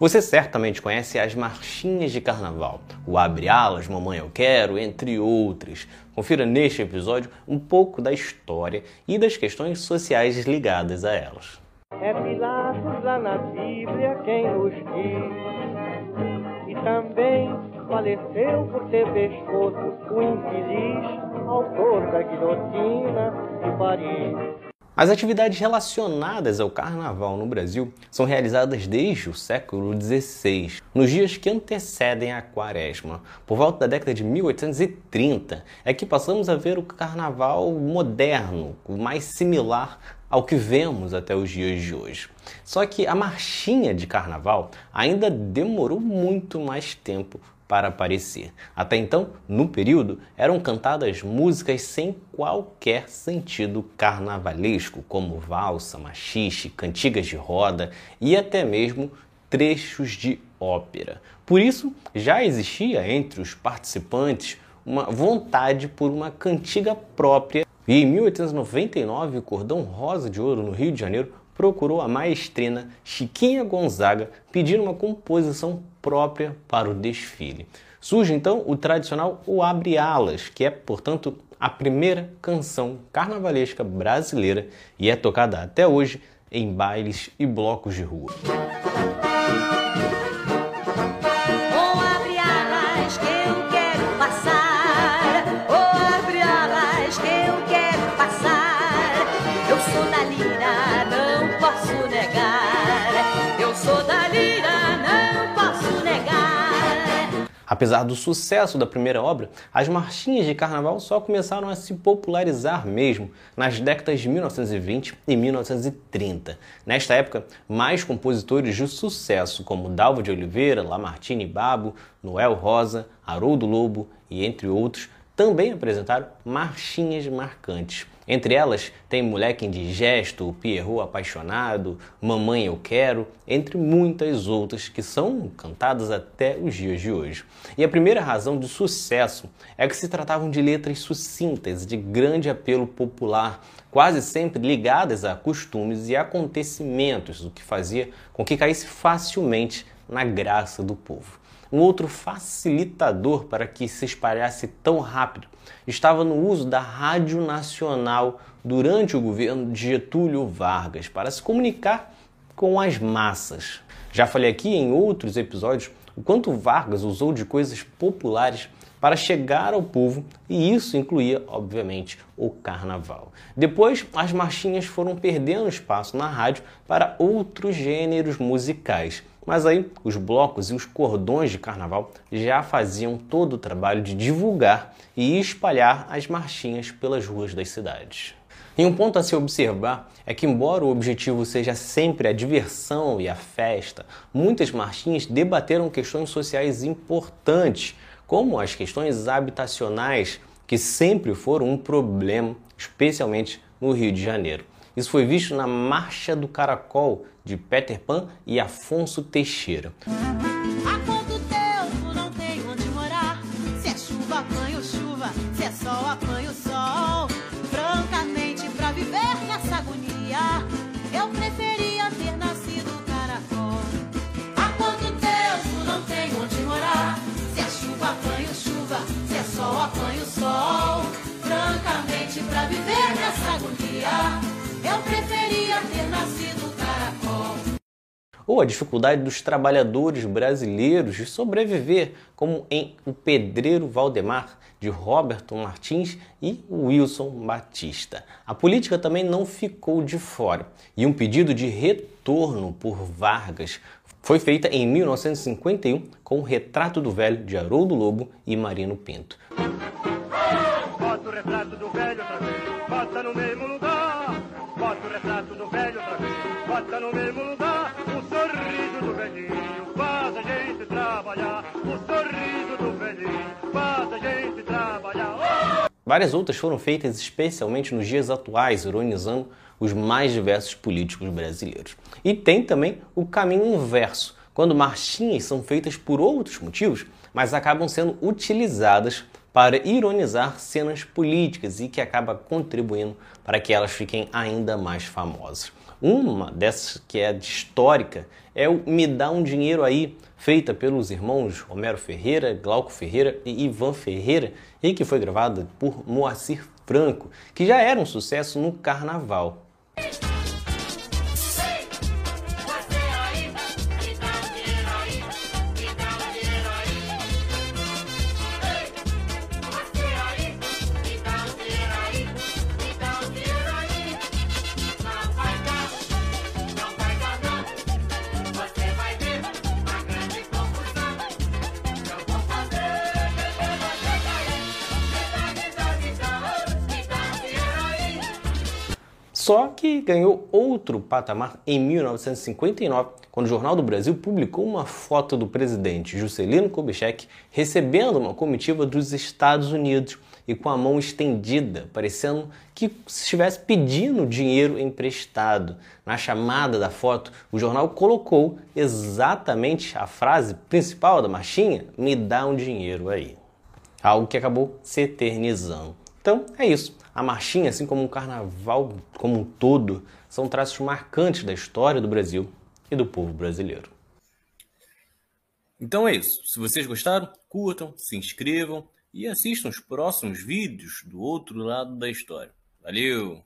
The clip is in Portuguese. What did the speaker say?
Você certamente conhece as marchinhas de carnaval, o Abre Alas, Mamãe Eu Quero, entre outras. Confira neste episódio um pouco da história e das questões sociais ligadas a elas. É Pilatos lá na Bíblia quem nos diz, e também faleceu por ter pescoço o infeliz autor da guilhotina de Paris. As atividades relacionadas ao carnaval no Brasil são realizadas desde o século XVI, nos dias que antecedem a quaresma. Por volta da década de 1830 é que passamos a ver o carnaval moderno, mais similar ao que vemos até os dias de hoje. Só que a marchinha de carnaval ainda demorou muito mais tempo para aparecer. Até então, no período, eram cantadas músicas sem qualquer sentido carnavalesco, como valsa, machixe, cantigas de roda e até mesmo trechos de ópera. Por isso, já existia entre os participantes uma vontade por uma cantiga própria. E em 1899, o Cordão Rosa de Ouro, no Rio de Janeiro, procurou a maestrina Chiquinha Gonzaga pedindo uma composição própria para o desfile. Surge então o tradicional O Abre Alas, que é, portanto, a primeira canção carnavalesca brasileira e é tocada até hoje em bailes e blocos de rua. Apesar do sucesso da primeira obra, as marchinhas de carnaval só começaram a se popularizar mesmo nas décadas de 1920 e 1930. Nesta época, mais compositores de sucesso como Dalva de Oliveira, Lamartine Babo, Noel Rosa, Haroldo Lobo e entre outros também apresentaram marchinhas marcantes. Entre elas tem Moleque Indigesto, Pierrot Apaixonado, Mamãe Eu Quero, entre muitas outras que são cantadas até os dias de hoje. E a primeira razão de sucesso é que se tratavam de letras sucintas, de grande apelo popular, quase sempre ligadas a costumes e acontecimentos, o que fazia com que caísse facilmente na graça do povo. Um outro facilitador para que se espalhasse tão rápido estava no uso da Rádio Nacional durante o governo de Getúlio Vargas para se comunicar com as massas. Já falei aqui em outros episódios o quanto Vargas usou de coisas populares para chegar ao povo e isso incluía, obviamente, o carnaval. Depois, as marchinhas foram perdendo espaço na rádio para outros gêneros musicais. Mas aí os blocos e os cordões de carnaval já faziam todo o trabalho de divulgar e espalhar as marchinhas pelas ruas das cidades. E um ponto a se observar é que, embora o objetivo seja sempre a diversão e a festa, muitas marchinhas debateram questões sociais importantes, como as questões habitacionais, que sempre foram um problema, especialmente no Rio de Janeiro. Isso foi visto na Marcha do Caracol de Peter Pan e Afonso Teixeira. Há quanto Ou a dificuldade dos trabalhadores brasileiros de sobreviver, como em O Pedreiro Valdemar, de Roberto Martins e Wilson Batista. A política também não ficou de fora, e um pedido de retorno por Vargas foi feita em 1951 com o Retrato do Velho de Haroldo Lobo e Marino Pinto. Bota o retrato do velho outra vez, bota no mesmo lugar. Bota o retrato do velho outra vez, bota no mesmo lugar. Várias outras foram feitas especialmente nos dias atuais, ironizando os mais diversos políticos brasileiros. E tem também o caminho inverso, quando marchinhas são feitas por outros motivos, mas acabam sendo utilizadas para ironizar cenas políticas e que acaba contribuindo para que elas fiquem ainda mais famosas. Uma dessas que é histórica é o Me Dá um Dinheiro Aí, feita pelos irmãos Homero Ferreira, Glauco Ferreira e Ivan Ferreira, e que foi gravada por Moacir Franco, que já era um sucesso no carnaval. Só que ganhou outro patamar em 1959, quando o Jornal do Brasil publicou uma foto do presidente Juscelino Kubitschek recebendo uma comitiva dos Estados Unidos e com a mão estendida, parecendo que estivesse pedindo dinheiro emprestado. Na chamada da foto, o jornal colocou exatamente a frase principal da marchinha: "Me dá um dinheiro aí". Algo que acabou se eternizando. Então é isso. A marchinha, assim como o carnaval como um todo, são traços marcantes da história do Brasil e do povo brasileiro. Então é isso. Se vocês gostaram, curtam, se inscrevam e assistam os próximos vídeos do outro lado da história. Valeu!